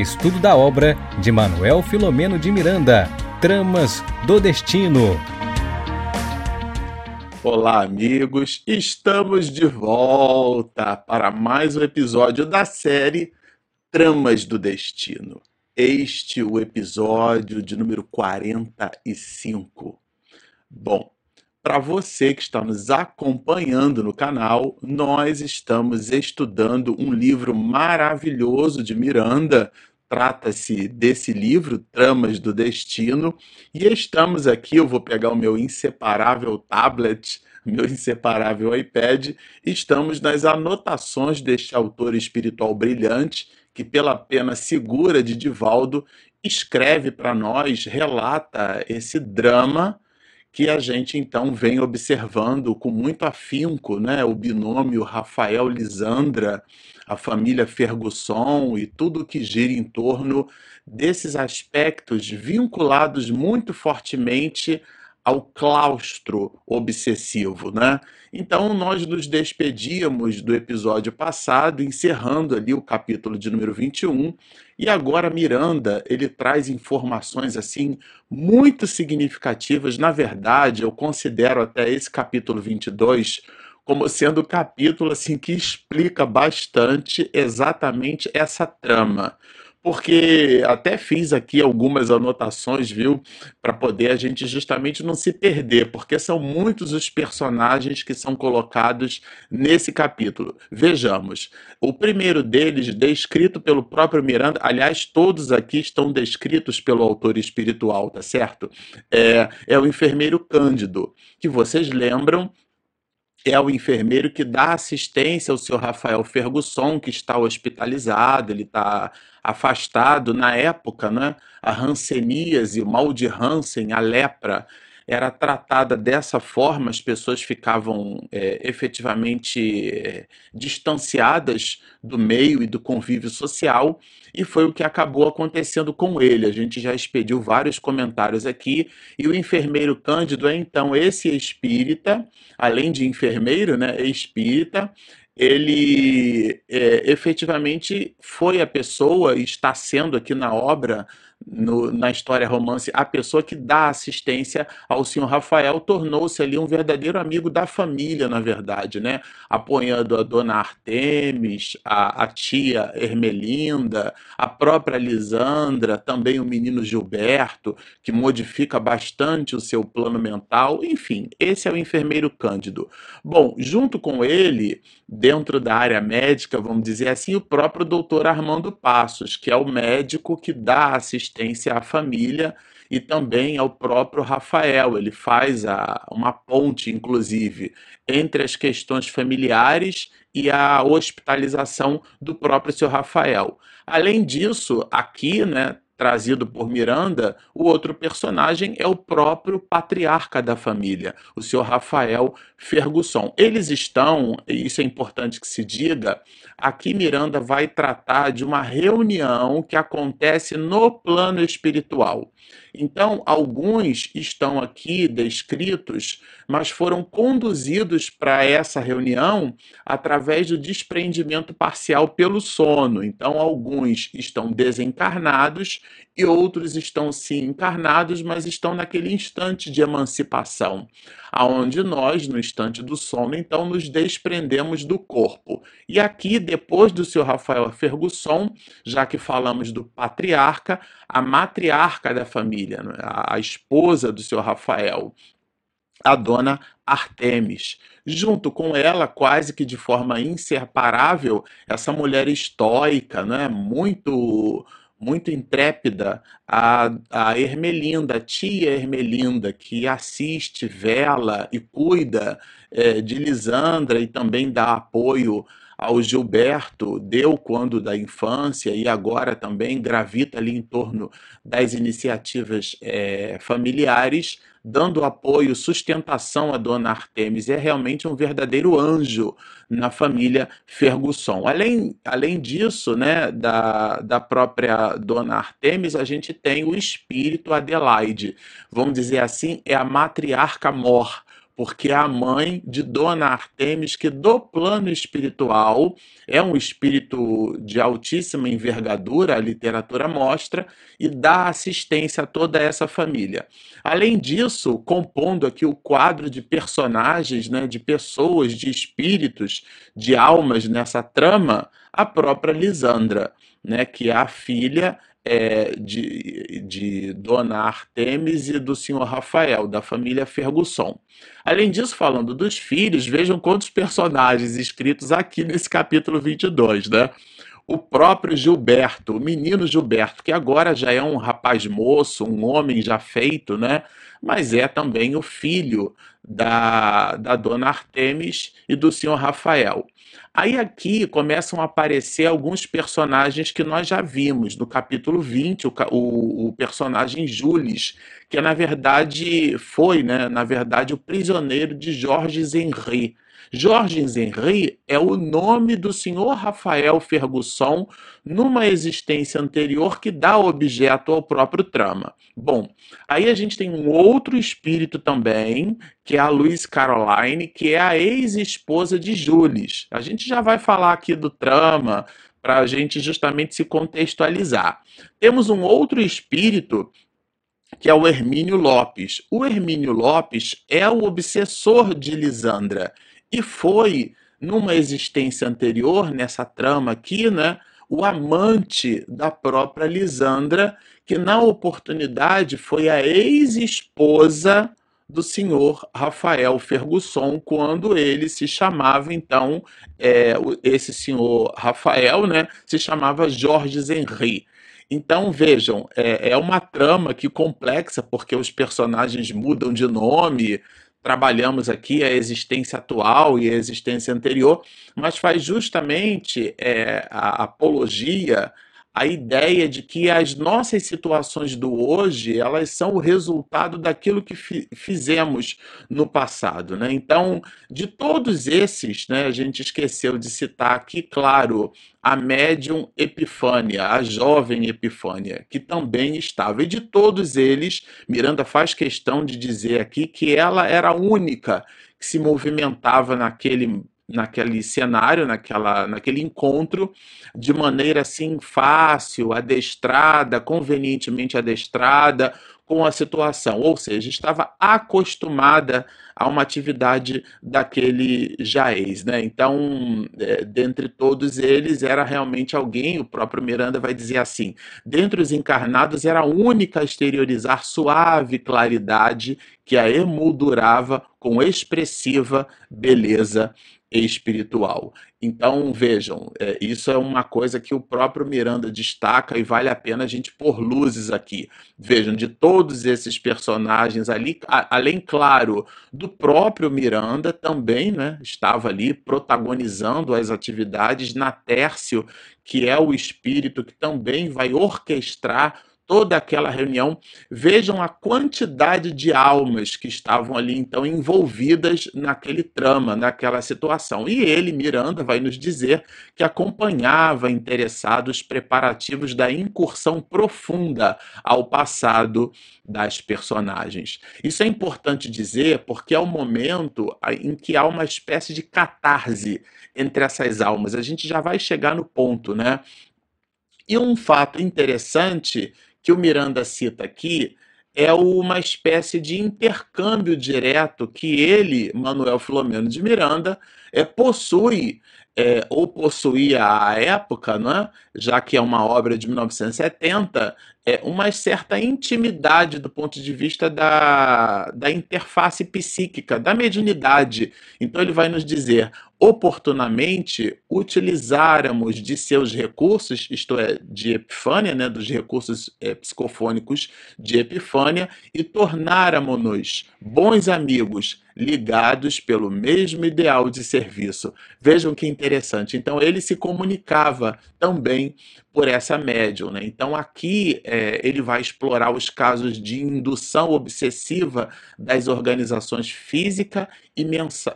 estudo da obra de Manuel Filomeno de Miranda, Tramas do Destino. Olá, amigos! Estamos de volta para mais um episódio da série Tramas do Destino. Este o episódio de número 45. Bom, para você que está nos acompanhando no canal, nós estamos estudando um livro maravilhoso de Miranda. Trata-se desse livro, Tramas do Destino, e estamos aqui. Eu vou pegar o meu inseparável tablet, meu inseparável iPad. Estamos nas anotações deste autor espiritual brilhante, que, pela pena segura de Divaldo, escreve para nós, relata esse drama que a gente então vem observando com muito afinco, né, o binômio Rafael Lisandra, a família Ferguson e tudo que gira em torno desses aspectos vinculados muito fortemente ao claustro obsessivo, né? Então nós nos despedíamos do episódio passado, encerrando ali o capítulo de número 21, e agora Miranda, ele traz informações assim muito significativas. Na verdade, eu considero até esse capítulo 22 como sendo o capítulo assim que explica bastante exatamente essa trama porque até fiz aqui algumas anotações, viu, para poder a gente justamente não se perder, porque são muitos os personagens que são colocados nesse capítulo. Vejamos, o primeiro deles, descrito pelo próprio Miranda, aliás, todos aqui estão descritos pelo autor espiritual, tá certo? É, é o enfermeiro Cândido, que vocês lembram é o enfermeiro que dá assistência ao seu Rafael Fergusson, que está hospitalizado, ele está afastado. Na época, né, a hanseníase, o mal de Hansen, a lepra, era tratada dessa forma, as pessoas ficavam é, efetivamente é, distanciadas do meio e do convívio social, e foi o que acabou acontecendo com ele. A gente já expediu vários comentários aqui, e o enfermeiro Cândido é então esse espírita, além de enfermeiro, né, espírita, ele é, efetivamente foi a pessoa, e está sendo aqui na obra, no, na história romance, a pessoa que dá assistência ao senhor Rafael tornou-se ali um verdadeiro amigo da família, na verdade, né? Apoiando a dona Artemis, a, a tia Ermelinda, a própria Lisandra, também o menino Gilberto, que modifica bastante o seu plano mental. Enfim, esse é o enfermeiro Cândido. Bom, junto com ele, dentro da área médica, vamos dizer assim, o próprio doutor Armando Passos, que é o médico que dá assistência à família e também ao próprio Rafael. Ele faz a, uma ponte, inclusive, entre as questões familiares e a hospitalização do próprio seu Rafael. Além disso, aqui, né, trazido por Miranda, o outro personagem é o próprio patriarca da família, o senhor Rafael Ferguson. Eles estão, e isso é importante que se diga, aqui Miranda vai tratar de uma reunião que acontece no plano espiritual. Então, alguns estão aqui descritos, mas foram conduzidos para essa reunião através do desprendimento parcial pelo sono. Então, alguns estão desencarnados e outros estão sim encarnados, mas estão naquele instante de emancipação, aonde nós, no instante do sono, então nos desprendemos do corpo. E aqui, depois do seu Rafael Fergusson, já que falamos do patriarca, a matriarca da família, é? a esposa do seu Rafael, a dona Artemis. Junto com ela, quase que de forma inseparável, essa mulher estoica, né, muito muito intrépida, a, a Ermelinda, a tia Ermelinda, que assiste, vela e cuida é, de Lisandra e também dá apoio ao Gilberto, deu quando da infância e agora também gravita ali em torno das iniciativas é, familiares, dando apoio, sustentação à dona Artemis. É realmente um verdadeiro anjo na família Ferguson. Além, além disso, né, da, da própria dona Artemis, a gente tem o espírito Adelaide. Vamos dizer assim, é a matriarca mor porque a mãe de Dona Artemis, que do plano espiritual é um espírito de altíssima envergadura, a literatura mostra, e dá assistência a toda essa família. Além disso, compondo aqui o quadro de personagens, né, de pessoas, de espíritos, de almas nessa trama, a própria Lisandra, né, que é a filha é, de, de Dona Artemis e do senhor Rafael, da família Fergusson. Além disso, falando dos filhos, vejam quantos personagens escritos aqui nesse capítulo 22, né? O próprio Gilberto, o menino Gilberto, que agora já é um rapaz moço, um homem já feito, né? Mas é também o filho da, da dona Artemis e do senhor Rafael. Aí aqui começam a aparecer alguns personagens que nós já vimos. No capítulo 20, o, o, o personagem Jules, que na verdade foi, né, na verdade, o prisioneiro de Georges Henri. Georges Henri é o nome do senhor Rafael Fergusson numa existência anterior que dá objeto ao próprio trama. Bom, aí a gente tem um outro espírito também, que é a Louise Caroline, que é a ex-esposa de Jules. A gente já vai falar aqui do trama para a gente justamente se contextualizar. Temos um outro espírito que é o Hermínio Lopes. O Hermínio Lopes é o obsessor de Lisandra e foi, numa existência anterior, nessa trama aqui, né, o amante da própria Lisandra, que na oportunidade foi a ex-esposa do senhor Rafael Fergusson, quando ele se chamava, então, é, esse senhor Rafael, né, se chamava Jorge Henri. Então, vejam, é, é uma trama que complexa, porque os personagens mudam de nome, trabalhamos aqui a existência atual e a existência anterior, mas faz justamente é, a apologia a ideia de que as nossas situações do hoje elas são o resultado daquilo que fi fizemos no passado, né? Então, de todos esses, né, a gente esqueceu de citar aqui, claro, a médium Epifânia, a jovem Epifânia, que também estava. E de todos eles, Miranda faz questão de dizer aqui que ela era a única que se movimentava naquele naquele cenário, naquela, naquele encontro, de maneira assim fácil, adestrada, convenientemente adestrada com a situação, ou seja, estava acostumada a uma atividade daquele jaez, né? Então, é, dentre todos eles, era realmente alguém, o próprio Miranda vai dizer assim, dentre os encarnados era a única a exteriorizar suave claridade que a emoldurava com expressiva beleza espiritual. Então, vejam, é, isso é uma coisa que o próprio Miranda destaca e vale a pena a gente pôr luzes aqui. Vejam, de todos esses personagens ali, a, além, claro, do próprio Miranda, também né, estava ali protagonizando as atividades na Tércio, que é o espírito que também vai orquestrar toda aquela reunião, vejam a quantidade de almas que estavam ali então envolvidas naquele trama, naquela situação. E ele, Miranda, vai nos dizer que acompanhava interessado os preparativos da incursão profunda ao passado das personagens. Isso é importante dizer porque é o momento em que há uma espécie de catarse entre essas almas. A gente já vai chegar no ponto, né? E um fato interessante que o Miranda cita aqui é uma espécie de intercâmbio direto que ele, Manuel Filomeno de Miranda, é, possui é, ou possuía à época, né, já que é uma obra de 1970, é, uma certa intimidade do ponto de vista da, da interface psíquica, da mediunidade. Então ele vai nos dizer: oportunamente utilizáramos de seus recursos, isto é, de Epifânia, né, dos recursos é, psicofônicos de Epifânia, e tornáramos-nos bons amigos, ligados pelo mesmo ideal de serviço. Vejam que interessante. Então ele se comunicava também por essa médium. Né? Então, aqui é, ele vai explorar os casos de indução obsessiva das organizações física e,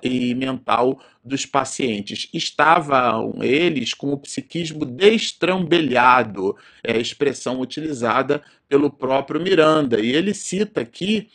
e mental dos pacientes. Estavam eles com o psiquismo destrambelhado, é a expressão utilizada pelo próprio Miranda. E ele cita aqui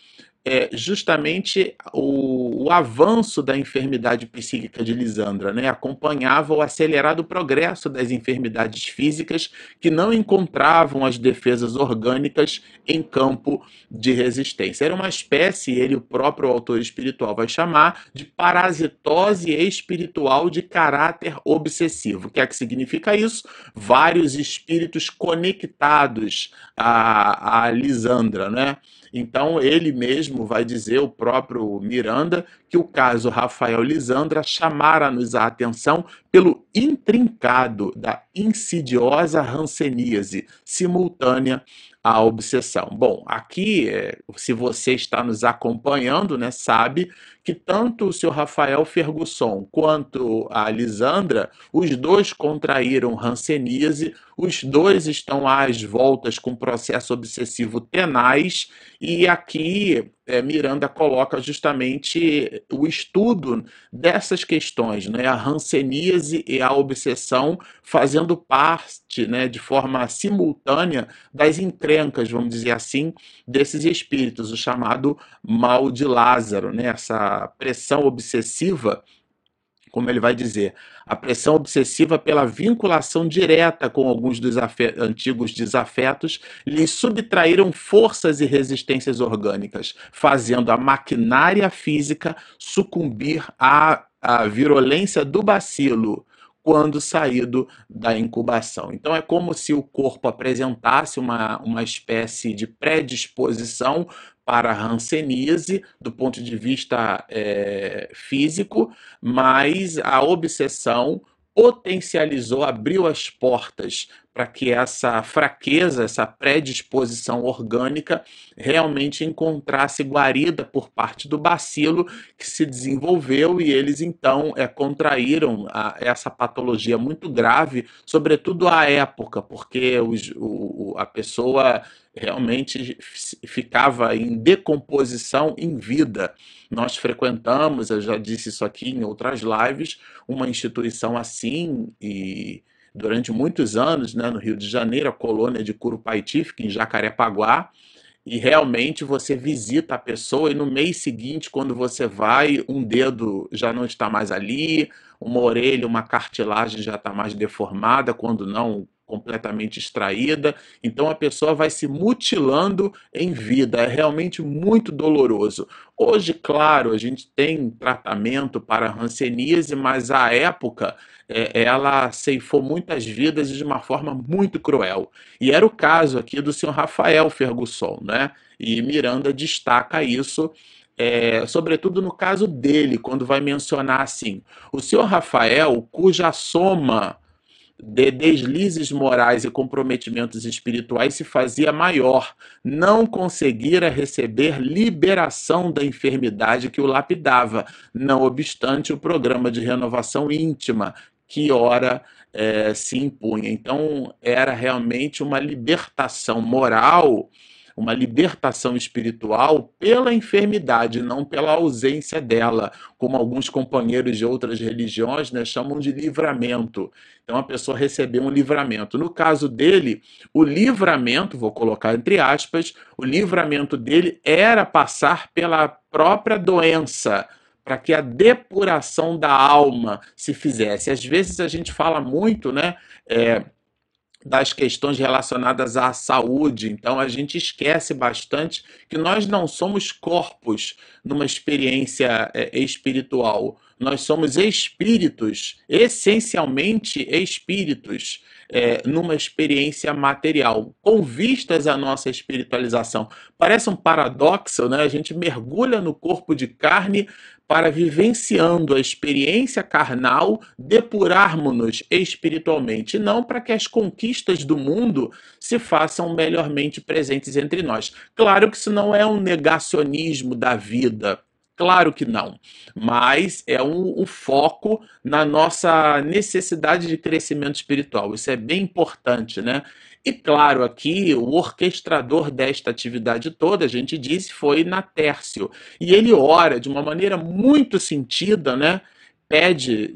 é, justamente o, o, avanço da enfermidade psíquica de Lisandra, né? acompanhava o acelerado progresso das enfermidades físicas que não encontravam as defesas orgânicas em campo de resistência. Era uma espécie, ele, o próprio autor espiritual, vai chamar de parasitose espiritual de caráter obsessivo. O que é que significa isso? Vários espíritos conectados a, a Lisandra, né? Então ele mesmo vai dizer, o próprio Miranda, que o caso Rafael Lisandra chamara-nos a atenção pelo intrincado da insidiosa ranceníase simultânea à obsessão. Bom, aqui, é, se você está nos acompanhando, né, sabe que tanto o seu Rafael Fergusson quanto a Lisandra, os dois contraíram ranceníase, os dois estão às voltas com processo obsessivo tenaz, e aqui é, Miranda coloca justamente o estudo dessas questões, né, a ranceníase e a obsessão fazendo parte, né, de forma simultânea das encrencas, vamos dizer assim, desses espíritos, o chamado mal de Lázaro, né, essa pressão obsessiva, como ele vai dizer, a pressão obsessiva pela vinculação direta com alguns dos antigos desafetos lhe subtraíram forças e resistências orgânicas, fazendo a maquinária física sucumbir à, à virulência do bacilo quando saído da incubação. Então é como se o corpo apresentasse uma, uma espécie de predisposição para a hanseníase do ponto de vista é, físico, mas a obsessão potencializou, abriu as portas para que essa fraqueza, essa predisposição orgânica realmente encontrasse guarida por parte do bacilo que se desenvolveu e eles então é, contraíram a, essa patologia muito grave, sobretudo à época, porque os, o, a pessoa realmente ficava em decomposição em vida. Nós frequentamos, eu já disse isso aqui em outras lives, uma instituição assim e durante muitos anos, né, no Rio de Janeiro, a colônia de Curupaiti, fica em Jacarepaguá, e realmente você visita a pessoa e no mês seguinte, quando você vai, um dedo já não está mais ali, uma orelha, uma cartilagem já está mais deformada, quando não completamente extraída. Então a pessoa vai se mutilando em vida. É realmente muito doloroso. Hoje, claro, a gente tem tratamento para hanseníase, mas à época é, ela ceifou muitas vidas de uma forma muito cruel. E era o caso aqui do senhor Rafael Ferguson, né? E Miranda destaca isso é, sobretudo no caso dele, quando vai mencionar assim: o senhor Rafael, cuja soma de deslizes morais e comprometimentos espirituais se fazia maior, não conseguira receber liberação da enfermidade que o lapidava, não obstante o programa de renovação íntima que ora é, se impunha. Então, era realmente uma libertação moral uma libertação espiritual pela enfermidade, não pela ausência dela, como alguns companheiros de outras religiões né, chamam de livramento. Então a pessoa recebeu um livramento. No caso dele, o livramento, vou colocar entre aspas, o livramento dele era passar pela própria doença para que a depuração da alma se fizesse. Às vezes a gente fala muito, né? É, das questões relacionadas à saúde. Então a gente esquece bastante que nós não somos corpos numa experiência é, espiritual. Nós somos espíritos, essencialmente espíritos, é, numa experiência material, com vistas à nossa espiritualização. Parece um paradoxo, né? A gente mergulha no corpo de carne para vivenciando a experiência carnal, depurarmos-nos espiritualmente, não para que as conquistas do mundo se façam melhormente presentes entre nós. Claro que isso não é um negacionismo da vida, Claro que não, mas é um, foco na nossa necessidade de crescimento espiritual. Isso é bem importante, né? E claro, aqui o orquestrador desta atividade toda, a gente disse, foi Natércio. E ele ora de uma maneira muito sentida, né? Pede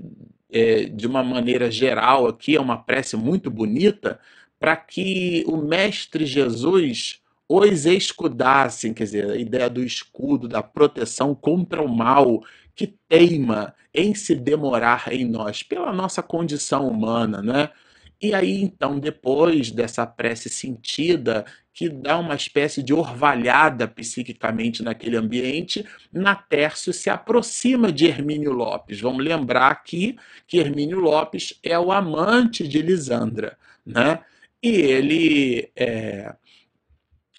é, de uma maneira geral aqui, é uma prece muito bonita, para que o Mestre Jesus os escudassem, quer dizer, a ideia do escudo, da proteção contra o mal que teima em se demorar em nós, pela nossa condição humana, né? E aí, então, depois dessa prece sentida, que dá uma espécie de orvalhada psiquicamente naquele ambiente, Natércio se aproxima de Hermínio Lopes. Vamos lembrar aqui que Hermínio Lopes é o amante de Lisandra, né? E ele é,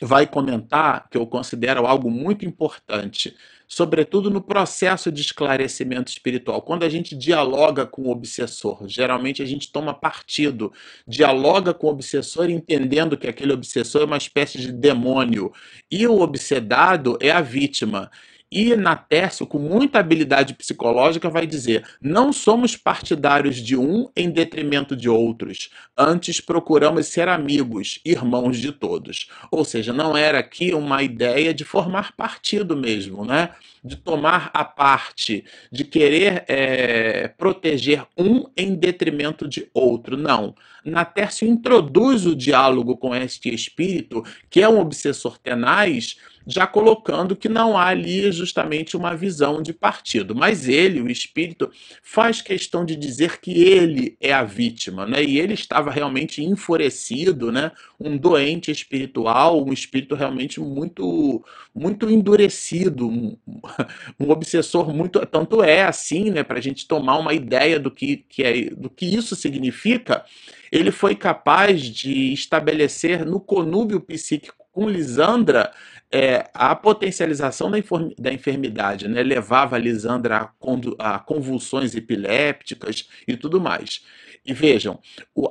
vai comentar, que eu considero algo muito importante, sobretudo no processo de esclarecimento espiritual. Quando a gente dialoga com o obsessor, geralmente a gente toma partido, dialoga com o obsessor entendendo que aquele obsessor é uma espécie de demônio e o obsedado é a vítima. E Natércio, com muita habilidade psicológica, vai dizer: não somos partidários de um em detrimento de outros, antes procuramos ser amigos, irmãos de todos. Ou seja, não era aqui uma ideia de formar partido mesmo, né? de tomar a parte, de querer é, proteger um em detrimento de outro. Não. Natércio introduz o diálogo com este espírito, que é um obsessor tenaz, já colocando que não há ali justamente uma visão de partido. Mas ele, o espírito, faz questão de dizer que ele é a vítima, né? E ele estava realmente enfurecido, né? Um doente espiritual, um espírito realmente muito muito endurecido, um, um obsessor muito tanto é assim, né? Para a gente tomar uma ideia do que, que é do que isso significa ele foi capaz de estabelecer no conúbio psíquico com Lisandra é, a potencialização da, da enfermidade, né? levava a Lisandra a, a convulsões epilépticas e tudo mais. E vejam,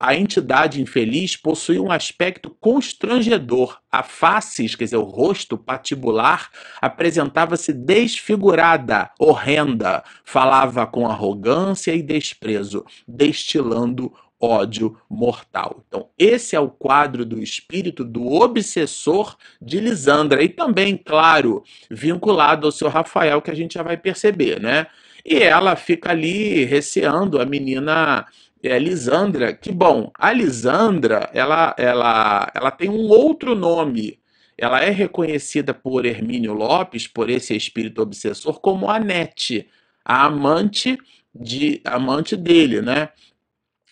a entidade infeliz possui um aspecto constrangedor. A face, quer dizer, o rosto patibular, apresentava-se desfigurada, horrenda, falava com arrogância e desprezo, destilando ódio mortal. Então, esse é o quadro do espírito do obsessor de Lisandra. E também, claro, vinculado ao seu Rafael, que a gente já vai perceber, né? E ela fica ali receando a menina é, Lisandra, que bom, a Lisandra, ela, ela, ela tem um outro nome. Ela é reconhecida por Hermínio Lopes, por esse espírito obsessor, como Anete, a amante de amante dele, né?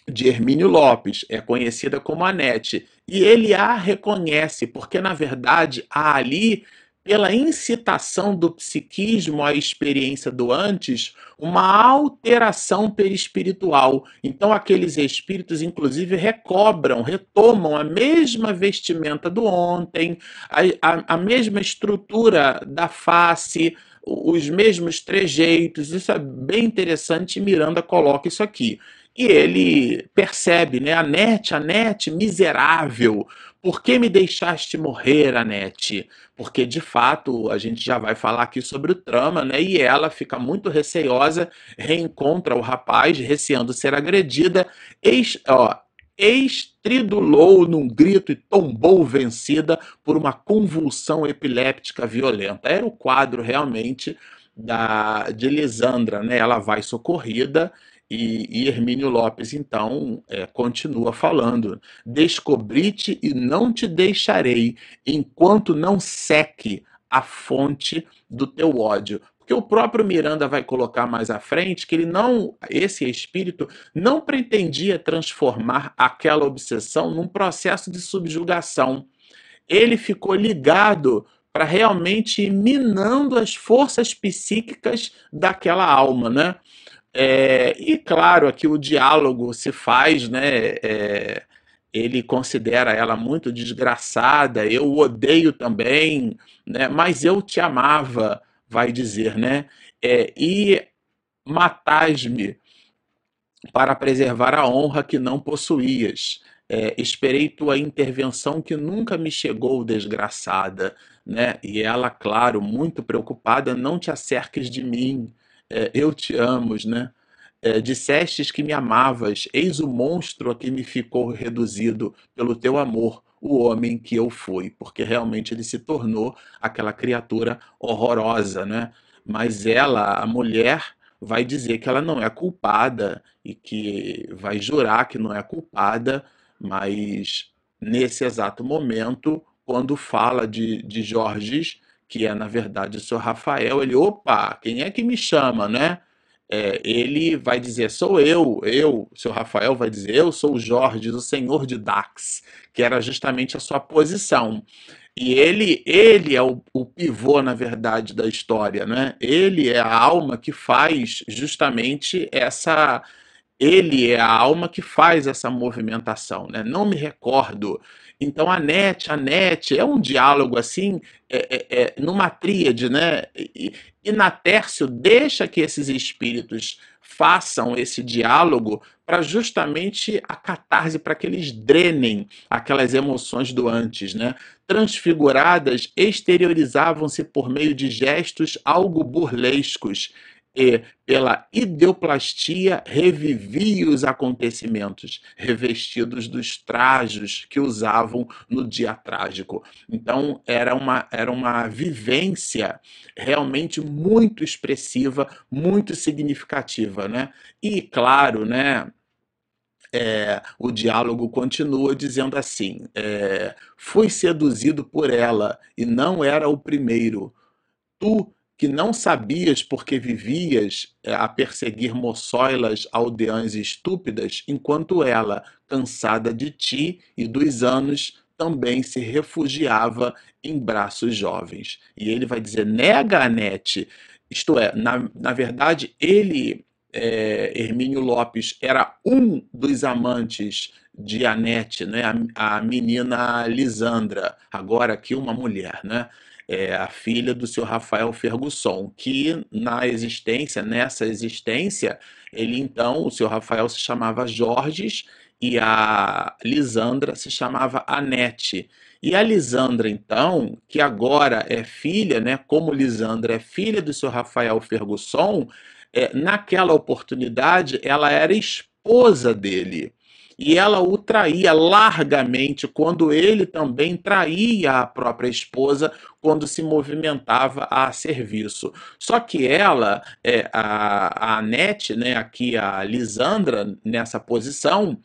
De Hermínio Lopes, é conhecida como Anete, e ele a reconhece, porque na verdade há ali, pela incitação do psiquismo à experiência do antes, uma alteração perispiritual. Então aqueles espíritos, inclusive, recobram, retomam a mesma vestimenta do ontem, a, a, a mesma estrutura da face, os mesmos trejeitos. Isso é bem interessante. Miranda coloca isso aqui. E ele percebe, né? Anete, Anete, miserável, por que me deixaste morrer, Anete? Porque, de fato, a gente já vai falar aqui sobre o trama, né? E ela fica muito receiosa, reencontra o rapaz, receando ser agredida, ex, ó, estridulou num grito e tombou vencida por uma convulsão epiléptica violenta. Era o quadro realmente da de Lisandra, né? Ela vai socorrida e, e Hermínio Lopes, então, é, continua falando: Descobri-te e não te deixarei, enquanto não seque a fonte do teu ódio. Porque o próprio Miranda vai colocar mais à frente que ele não, esse espírito, não pretendia transformar aquela obsessão num processo de subjugação. Ele ficou ligado para realmente ir minando as forças psíquicas daquela alma, né? É, e claro, aqui o diálogo se faz, né? É, ele considera ela muito desgraçada, eu odeio também, né? Mas eu te amava, vai dizer, né? É, e matais-me para preservar a honra que não possuías. É, esperei tua intervenção que nunca me chegou, desgraçada, né? E ela, claro, muito preocupada, não te acerques de mim, é, eu te amo, né? É, dissestes que me amavas, eis o monstro a que me ficou reduzido pelo teu amor, o homem que eu fui, porque realmente ele se tornou aquela criatura horrorosa, né? Mas ela, a mulher, vai dizer que ela não é culpada e que vai jurar que não é culpada, mas nesse exato momento quando fala de, de Jorges, que é na verdade o seu Rafael, ele, opa, quem é que me chama, né? É, ele vai dizer, sou eu, eu, seu Rafael vai dizer, eu sou o Jorge, o senhor de Dax, que era justamente a sua posição. E ele, ele é o, o, pivô, na verdade, da história, né? Ele é a alma que faz justamente essa. Ele é a alma que faz essa movimentação, né? Não me recordo. Então, a net, a net é um diálogo assim, é, é, é numa tríade, né? E, e Natércio deixa que esses espíritos façam esse diálogo para justamente a catarse, para que eles drenem aquelas emoções do antes, né? Transfiguradas, exteriorizavam-se por meio de gestos algo burlescos e, pela ideoplastia, revivia os acontecimentos, revestidos dos trajos que usavam no dia trágico. Então, era uma, era uma vivência realmente muito expressiva, muito significativa. Né? E, claro, né, é, o diálogo continua dizendo assim: é, Fui seduzido por ela e não era o primeiro. Tu que não sabias porque vivias eh, a perseguir moçoilas aldeãs estúpidas, enquanto ela, cansada de ti e dos anos, também se refugiava em braços jovens. E ele vai dizer: nega Anete. Isto é, na, na verdade, ele, é, Hermínio Lopes, era um dos amantes de Anete, né? a, a menina Lisandra, agora aqui uma mulher, né? É a filha do seu Rafael Fergusson, que na existência, nessa existência, ele então, o seu Rafael se chamava Jorges e a Lisandra se chamava Anete. E a Lisandra, então, que agora é filha, né, como Lisandra é filha do seu Rafael Fergusson, é, naquela oportunidade ela era esposa dele e ela o traía largamente quando ele também traía a própria esposa quando se movimentava a serviço. Só que ela, é, a, a Anete, né, aqui a Lisandra, nessa posição,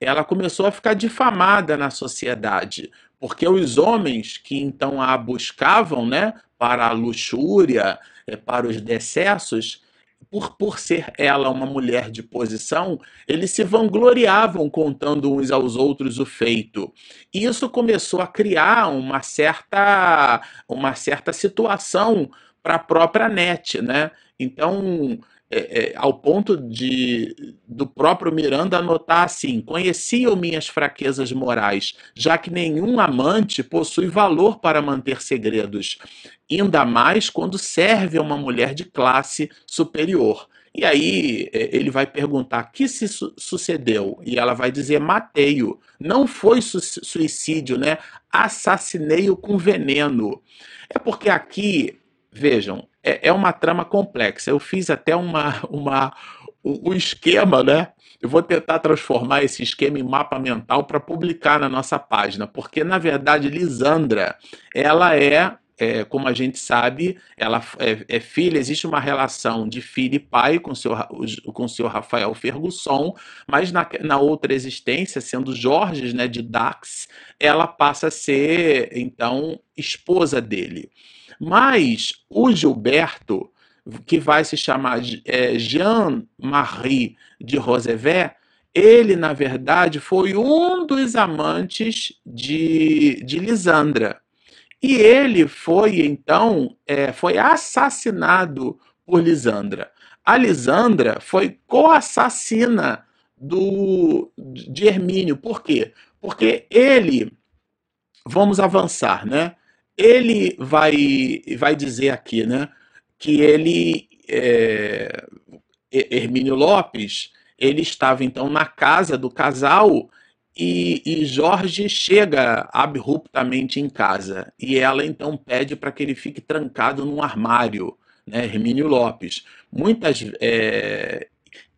ela começou a ficar difamada na sociedade, porque os homens que então a buscavam né, para a luxúria, é, para os decessos, por, por ser ela uma mulher de posição, eles se vangloriavam contando uns aos outros o feito. E isso começou a criar uma certa, uma certa situação para a própria net, né? Então, é, é, ao ponto de do próprio Miranda anotar assim: conheciam minhas fraquezas morais, já que nenhum amante possui valor para manter segredos, ainda mais quando serve a uma mulher de classe superior. E aí é, ele vai perguntar: que se su sucedeu? E ela vai dizer: matei-o. Não foi su suicídio, né? Assassinei-o com veneno. É porque aqui, vejam, é, é uma trama complexa. Eu fiz até uma, uma, um, esquema, né? Eu vou tentar transformar esse esquema em mapa mental para publicar na nossa página, porque na verdade Lisandra, ela é é, como a gente sabe, ela é, é, filha, existe uma relação de filho e pai com o seu, com o senhor Rafael Fergusson, mas na, na outra existência, sendo Jorge né, de Dax, ela passa a ser, então, esposa dele. Mas o Gilberto, que vai se chamar é, Jean-Marie de Roosevelt, ele, na verdade, foi um dos amantes de, de Lisandra. E ele foi, então, é, foi assassinado por Lisandra. A Lisandra foi co-assassina do, de Hermínio. Por quê? Porque ele, vamos avançar, né? Ele vai, vai dizer aqui, né, que ele, é, Hermínio Lopes, ele estava então na casa do casal e, e, Jorge chega abruptamente em casa e ela então pede para que ele fique trancado num armário, né, Hermínio Lopes. Muitas é,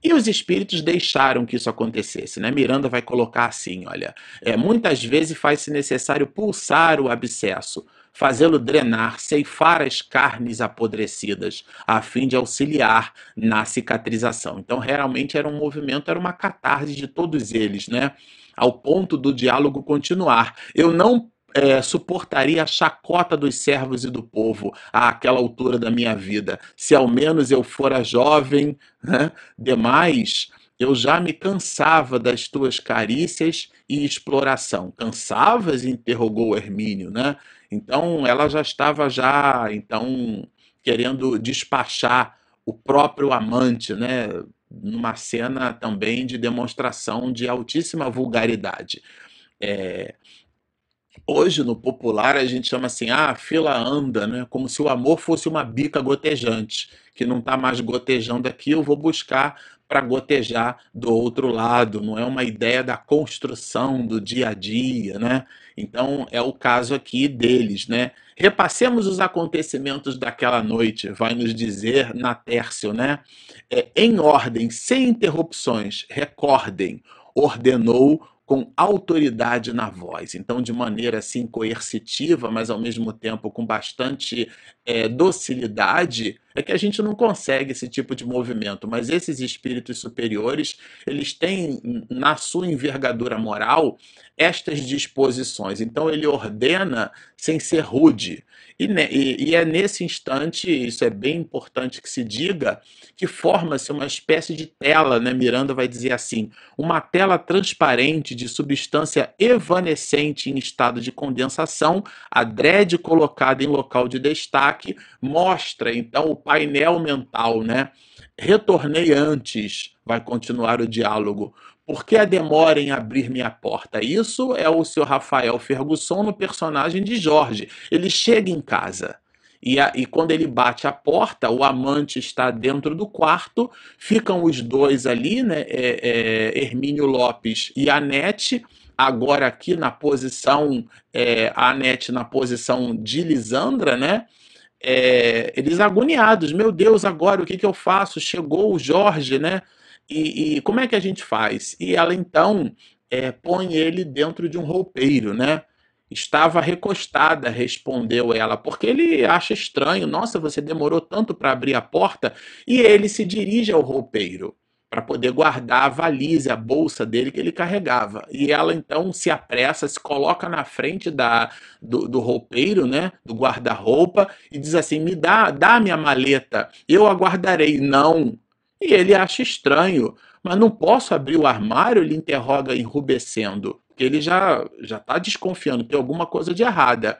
e os espíritos deixaram que isso acontecesse, né? Miranda vai colocar assim, olha, é, muitas vezes faz-se necessário pulsar o abscesso fazê-lo drenar, ceifar as carnes apodrecidas, a fim de auxiliar na cicatrização. Então, realmente era um movimento, era uma catarse de todos eles, né? Ao ponto do diálogo continuar. Eu não é, suportaria a chacota dos servos e do povo àquela altura da minha vida. Se ao menos eu fora jovem, né? demais, eu já me cansava das tuas carícias e exploração. Cansavas? interrogou Hermínio, né? Então ela já estava já então querendo despachar o próprio amante, né? Numa cena também de demonstração de altíssima vulgaridade. É, Hoje, no popular, a gente chama assim, ah, a fila anda, né? Como se o amor fosse uma bica gotejante, que não está mais gotejando aqui, eu vou buscar para gotejar do outro lado. Não é uma ideia da construção do dia a dia, né? Então, é o caso aqui deles, né? Repassemos os acontecimentos daquela noite, vai nos dizer na Tércio, né? É, em ordem, sem interrupções, recordem, ordenou com autoridade na voz, então de maneira assim coercitiva, mas ao mesmo tempo com bastante é, docilidade, é que a gente não consegue esse tipo de movimento. Mas esses espíritos superiores, eles têm na sua envergadura moral estas disposições. Então ele ordena sem ser rude. E, e, e, é nesse instante, isso é bem importante que se diga, que forma-se uma espécie de tela, né? Miranda vai dizer assim: uma tela transparente de substância evanescente em estado de condensação, adrede colocada em local de destaque, mostra então o painel mental, né? Retornei antes, vai continuar o diálogo. Por que a demora em abrir minha porta? Isso é o seu Rafael Ferguson no personagem de Jorge. Ele chega em casa. E, a, e, quando ele bate a porta, o amante está dentro do quarto, ficam os dois ali, né? É, é, Hermínio Lopes e Anete, agora aqui na posição, é, a Anete na posição de Lisandra, né? É, eles agoniados, meu Deus, agora o que, que eu faço? Chegou o Jorge, né? E, e, como é que a gente faz? E ela então é, põe ele dentro de um roupeiro, né? Estava recostada, respondeu ela, porque ele acha estranho. Nossa, você demorou tanto para abrir a porta. E ele se dirige ao roupeiro para poder guardar a valise, a bolsa dele que ele carregava. E ela então se apressa, se coloca na frente da, do, do roupeiro, né, do guarda-roupa, e diz assim: Me dá, dá minha maleta, eu aguardarei. Não, e ele acha estranho, mas não posso abrir o armário? Ele interroga enrubescendo, porque ele já já está desconfiando, tem alguma coisa de errada.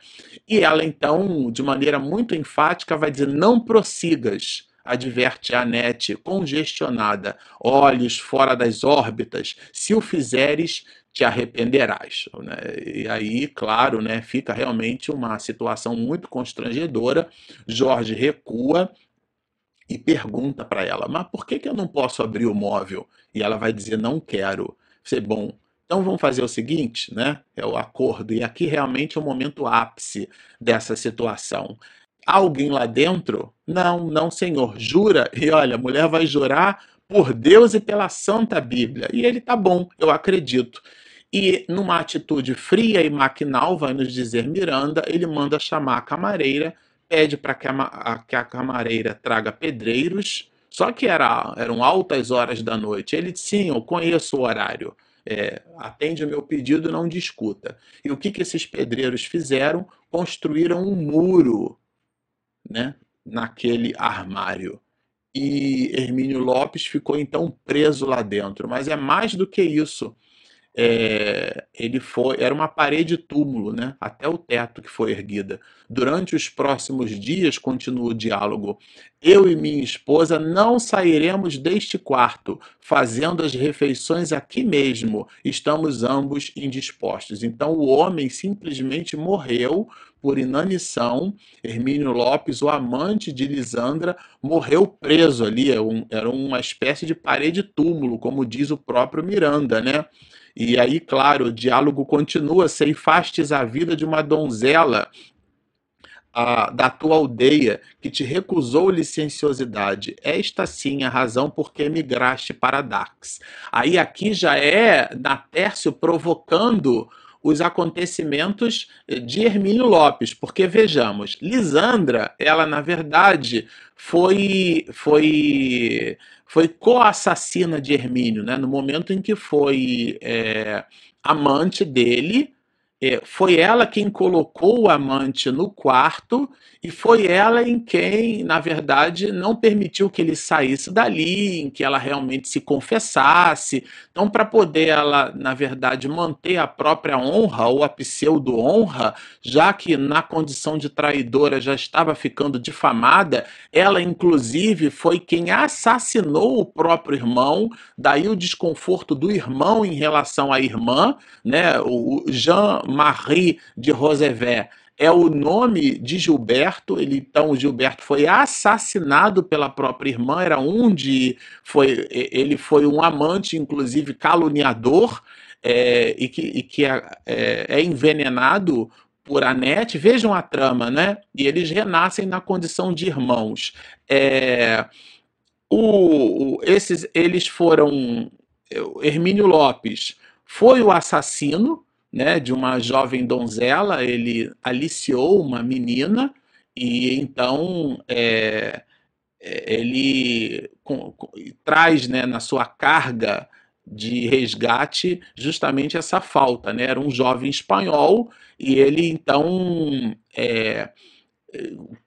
E ela então, de maneira muito enfática, vai dizer: não prossigas. Adverte a Anete, congestionada, olhos fora das órbitas, se o fizeres, te arrependerás. Né? E aí, claro, né, fica realmente uma situação muito constrangedora. Jorge recua, e pergunta para ela: Mas por que, que eu não posso abrir o móvel? E ela vai dizer: Não quero. Você, bom, então vamos fazer o seguinte, né? É o acordo. E aqui realmente é o momento ápice dessa situação. Alguém lá dentro? Não, não, senhor. Jura? E olha, a mulher vai jurar por Deus e pela Santa Bíblia. E ele tá bom, eu acredito. E numa atitude fria e maquinal, vai nos dizer Miranda, ele manda chamar a camareira pede para que, que, a camareira traga pedreiros, só que era, eram altas horas da noite. Ele disse, sim, eu conheço o horário. É, atende o meu pedido, não discuta. E o que, que esses pedreiros fizeram? Construíram um muro né, naquele armário. E Hermínio Lopes ficou então preso lá dentro. Mas é mais do que isso é, ele foi, era uma parede túmulo, né? até o teto que foi erguida. Durante os próximos dias, continua o diálogo, eu e minha esposa não sairemos deste quarto, fazendo as refeições aqui mesmo. Estamos ambos indispostos. Então o homem simplesmente morreu por inanição. Hermínio Lopes, o amante de Lisandra, morreu preso ali. É era uma espécie de parede túmulo, como diz o próprio Miranda, né? E aí, claro, o diálogo continua, ceifastes a vida de uma donzela a, da tua aldeia, que te recusou licenciosidade. Esta sim a razão por que emigraste para Dax. Aí aqui já é Natércio provocando os acontecimentos de Hermínio Lopes, porque vejamos, Lisandra, ela na verdade foi foi foi co-assassina de Hermínio, né? No momento em que foi é, amante dele, é, foi ela quem colocou o amante no quarto e foi ela em quem, na verdade, não permitiu que ele saísse dali, em que ela realmente se confessasse. Então, para poder ela, na verdade, manter a própria honra ou a pseudo-honra, já que na condição de traidora já estava ficando difamada, ela, inclusive, foi quem assassinou o próprio irmão, daí o desconforto do irmão em relação à irmã, né? O Jean-Marie de Roosevelt é o nome de Gilberto. Ele, então, o Gilberto foi assassinado pela própria irmã. Era um de. Foi, ele foi um amante, inclusive caluniador, é, e que, e que é, é, é envenenado por Anete. Vejam a trama, né? E eles renascem na condição de irmãos. É, o, o, esses, eles foram. Hermínio Lopes foi o assassino né, de uma jovem donzela, ele aliciou uma menina e então é, é, ele com, com, traz né, na sua carga de resgate justamente essa falta. Né? Era um jovem espanhol e ele então, é,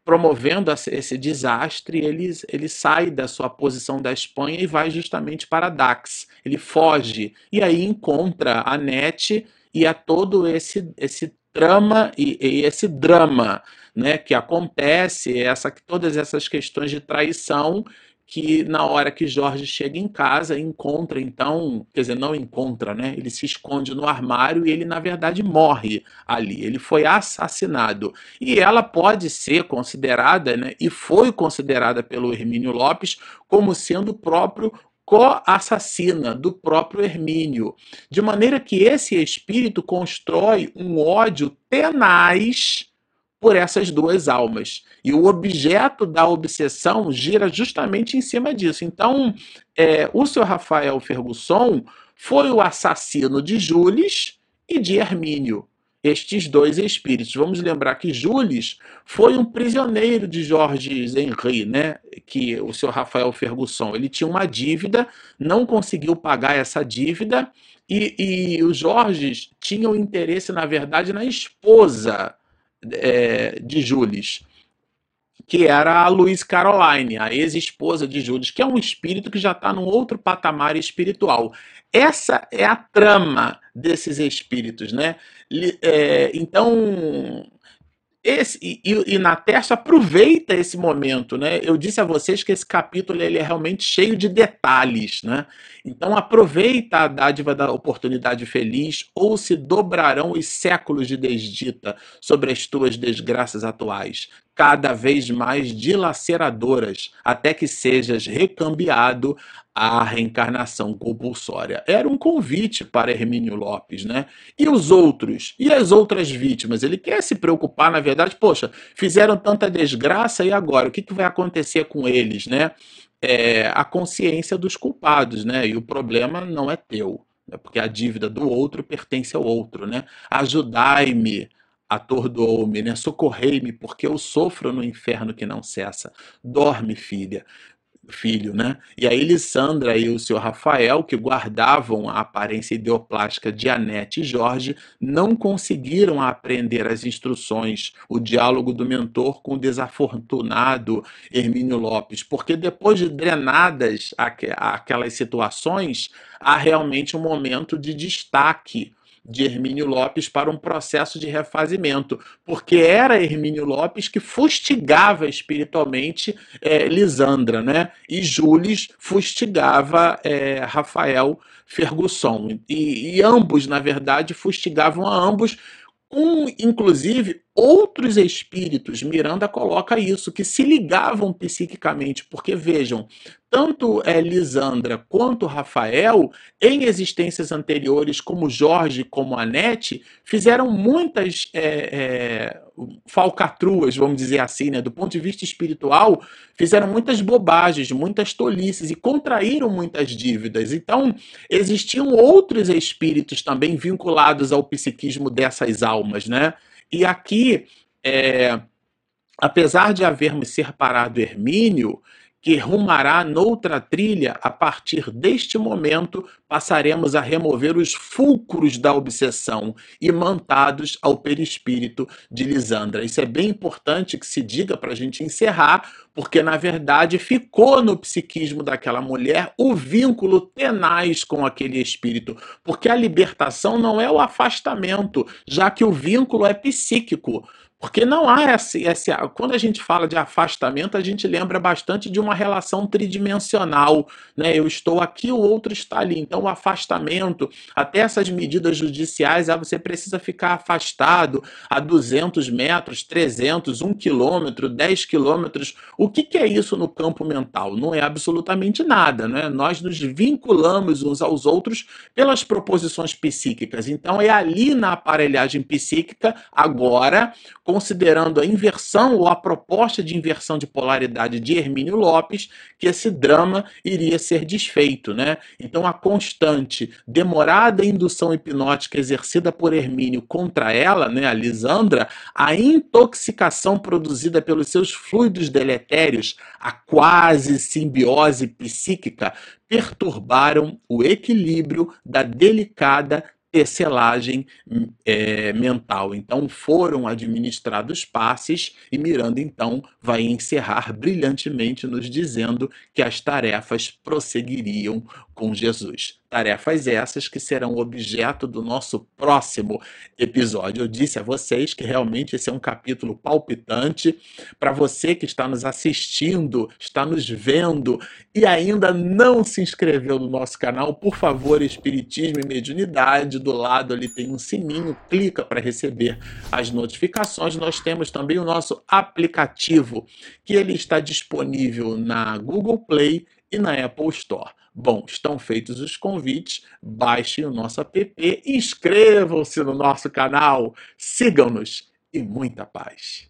promovendo esse desastre, ele, ele sai da sua posição da Espanha e vai justamente para Dax. Ele foge e aí encontra a Nete e a todo esse, esse trama e, e, esse drama né, que acontece, essa, todas essas questões de traição que na hora que Jorge chega em casa encontra então, quer dizer, não encontra, né? Ele se esconde no armário e ele na verdade morre ali. Ele foi assassinado. E ela pode ser considerada, né, e foi considerada pelo Hermínio Lopes como sendo o próprio co-assassina do próprio Hermínio, de maneira que esse espírito constrói um ódio tenaz por essas duas almas. E o objeto da obsessão gira justamente em cima disso. Então, é, o seu Rafael Fergusson foi o assassino de Jules e de Hermínio estes dois espíritos. Vamos lembrar que Jules foi um prisioneiro de Jorge Henry, né? Que o senhor Rafael Fergusson, ele tinha uma dívida, não conseguiu pagar essa dívida e, e os Jorges tinham interesse, na verdade, na esposa é, de Jules que era a Luiz Caroline, a ex-esposa de Judas, que é um espírito que já está num outro patamar espiritual. Essa é a trama desses espíritos, né? É, então, esse, e, e, na testa aproveita esse momento, né? Eu disse a vocês que esse capítulo ele é realmente cheio de detalhes, né? Então aproveita a dádiva da oportunidade feliz, ou se dobrarão os séculos de desdita sobre as tuas desgraças atuais cada vez mais dilaceradoras, até que sejas recambiado à reencarnação compulsória. Era um convite para Hermínio Lopes, né? E os outros? E as outras vítimas? Ele quer se preocupar, na verdade, poxa, fizeram tanta desgraça e agora? O que, que vai acontecer com eles, né? É, a consciência dos culpados, né? E o problema não é teu, né? porque a dívida do outro pertence ao outro, né? Ajudai-me atordoou-me, né? Socorrei-me, porque eu sofro no inferno que não cessa. Dorme, filha, filho, né? E aí Lissandra e o senhor Rafael, que guardavam a aparência ideoplástica de Anete e Jorge, não conseguiram aprender as instruções, o diálogo do mentor com o desafortunado Hermínio Lopes, porque depois de drenadas aquelas situações, há realmente um momento de destaque de Hermínio Lopes para um processo de refazimento, porque era Hermínio Lopes que fustigava espiritualmente é, Lisandra, né? E Jules fustigava é, Rafael Fergusson. E, e ambos, na verdade, fustigavam a ambos com, inclusive, outros espíritos. Miranda coloca isso, que se ligavam psiquicamente, porque vejam, tanto é, Lisandra quanto Rafael, em existências anteriores, como Jorge, como Anete, fizeram muitas é, é, falcatruas, vamos dizer assim, né? do ponto de vista espiritual, fizeram muitas bobagens, muitas tolices e contraíram muitas dívidas. Então, existiam outros espíritos também vinculados ao psiquismo dessas almas, né? E aqui, é, apesar de havermos separado Hermínio, que rumará noutra trilha, a partir deste momento passaremos a remover os fulcros da obsessão imantados ao perispírito de Lisandra. Isso é bem importante que se diga para a gente encerrar, porque na verdade ficou no psiquismo daquela mulher o vínculo tenaz com aquele espírito, porque a libertação não é o afastamento, já que o vínculo é psíquico. Porque não há esse, esse. Quando a gente fala de afastamento, a gente lembra bastante de uma relação tridimensional. Né? Eu estou aqui, o outro está ali. Então, o afastamento, até essas medidas judiciais, ah, você precisa ficar afastado a 200 metros, 300, 1 quilômetro, 10 quilômetros. O que, que é isso no campo mental? Não é absolutamente nada. Né? Nós nos vinculamos uns aos outros pelas proposições psíquicas. Então, é ali na aparelhagem psíquica, agora, considerando a inversão ou a proposta de inversão de polaridade de Hermínio Lopes, que esse drama iria ser desfeito. Né? Então, a constante, demorada indução hipnótica exercida por Hermínio contra ela, né, a Lisandra, a intoxicação produzida pelos seus fluidos deletérios, a quase simbiose psíquica, perturbaram o equilíbrio da delicada tecelagem é, mental. Então foram administrados passes e Miranda então vai encerrar brilhantemente nos dizendo que as tarefas prosseguiriam com Jesus. Tarefas essas que serão objeto do nosso próximo episódio. Eu disse a vocês que realmente esse é um capítulo palpitante. Para você que está nos assistindo, está nos vendo e ainda não se inscreveu no nosso canal, por favor, Espiritismo e Mediunidade, do lado ali tem um sininho, clica para receber as notificações. Nós temos também o nosso aplicativo, que ele está disponível na Google Play e na Apple Store. Bom, estão feitos os convites, baixem o nosso app, inscrevam-se no nosso canal, sigam-nos e muita paz.